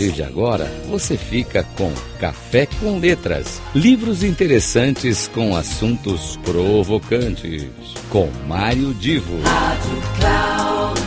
partir de agora, você fica com Café com Letras. Livros interessantes com assuntos provocantes. Com Mário Divo. Rádio Cloud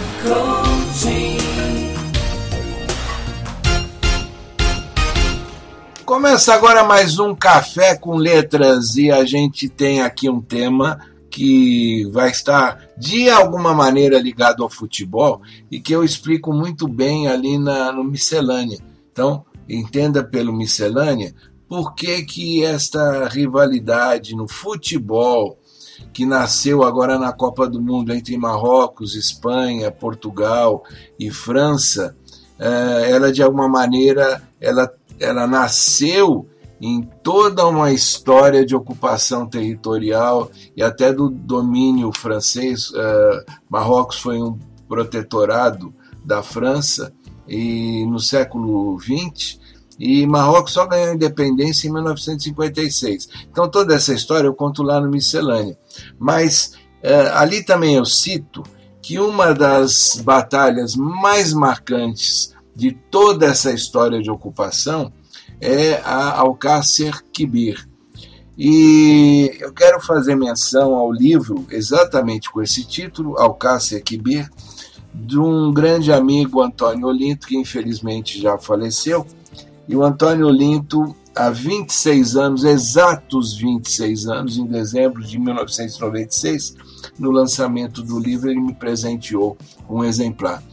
Começa agora mais um Café com Letras e a gente tem aqui um tema que vai estar de alguma maneira ligado ao futebol e que eu explico muito bem ali na, no Miscelânea. Então, entenda pelo Miscelânea por que, que esta rivalidade no futebol que nasceu agora na Copa do Mundo entre Marrocos, Espanha, Portugal e França, eh, ela de alguma maneira ela, ela nasceu em toda uma história de ocupação territorial e até do domínio francês. Uh, Marrocos foi um protetorado da França e no século XX e Marrocos só ganhou independência em 1956. Então toda essa história eu conto lá no Miscelânea. Mas uh, ali também eu cito que uma das batalhas mais marcantes de toda essa história de ocupação é a Alcácer Quibir. E eu quero fazer menção ao livro, exatamente com esse título, Alcácer Quibir, de um grande amigo, Antônio Olinto, que infelizmente já faleceu. E o Antônio Olinto, há 26 anos, exatos 26 anos, em dezembro de 1996, no lançamento do livro, ele me presenteou um exemplar.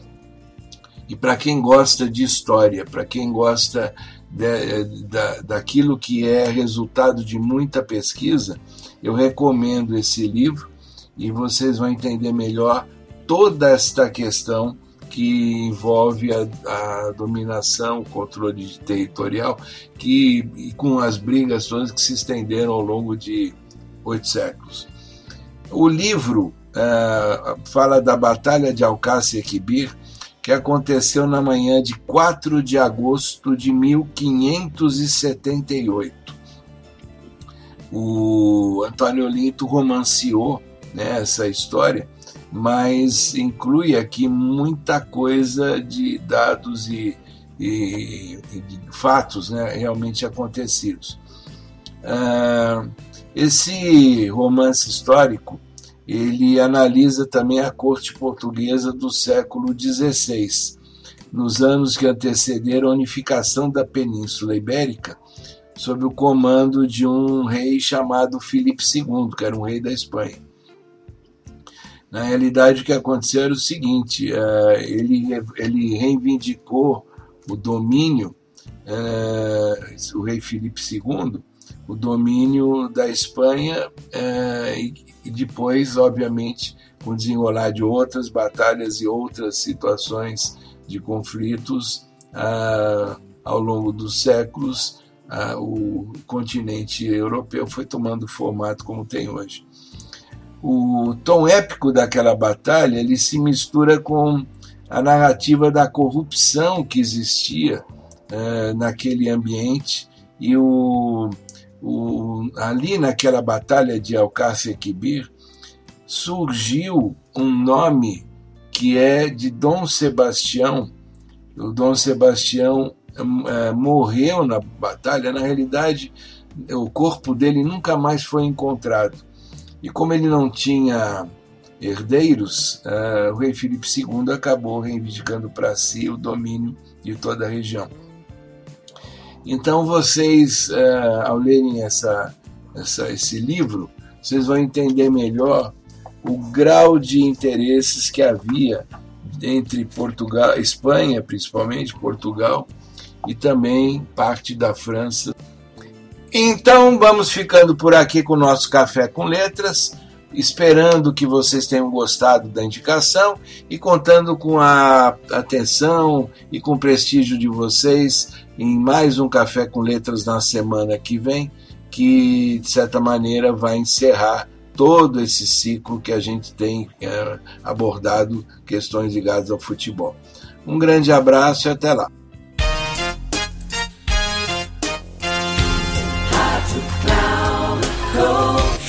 E para quem gosta de história, para quem gosta de, da, daquilo que é resultado de muita pesquisa, eu recomendo esse livro e vocês vão entender melhor toda esta questão que envolve a, a dominação, o controle territorial, que e com as brigas todas que se estenderam ao longo de oito séculos. O livro uh, fala da Batalha de Alcácer Quibir, que aconteceu na manhã de 4 de agosto de 1578. O Antônio Olinto romanceou né, essa história, mas inclui aqui muita coisa de dados e, e, e de fatos né, realmente acontecidos. Uh, esse romance histórico ele analisa também a corte portuguesa do século XVI, nos anos que antecederam a unificação da Península Ibérica, sob o comando de um rei chamado Filipe II, que era um rei da Espanha. Na realidade, o que aconteceu era o seguinte: uh, ele, ele reivindicou o domínio, uh, o rei Filipe II, o domínio da Espanha uh, e, e depois, obviamente, com o desenrolar de outras batalhas e outras situações de conflitos ao longo dos séculos, o continente europeu foi tomando o formato como tem hoje. O tom épico daquela batalha ele se mistura com a narrativa da corrupção que existia ah, naquele ambiente e o o, ali naquela batalha de Alcácer Quibir, surgiu um nome que é de Dom Sebastião. O Dom Sebastião é, morreu na batalha, na realidade, o corpo dele nunca mais foi encontrado. E como ele não tinha herdeiros, uh, o rei Filipe II acabou reivindicando para si o domínio de toda a região. Então vocês, uh, ao lerem essa, essa, esse livro, vocês vão entender melhor o grau de interesses que havia entre Portugal, Espanha, principalmente Portugal, e também parte da França. Então vamos ficando por aqui com o nosso café com letras, esperando que vocês tenham gostado da indicação e contando com a atenção e com o prestígio de vocês em mais um Café com Letras na semana que vem, que de certa maneira vai encerrar todo esse ciclo que a gente tem é, abordado questões ligadas ao futebol. Um grande abraço e até lá.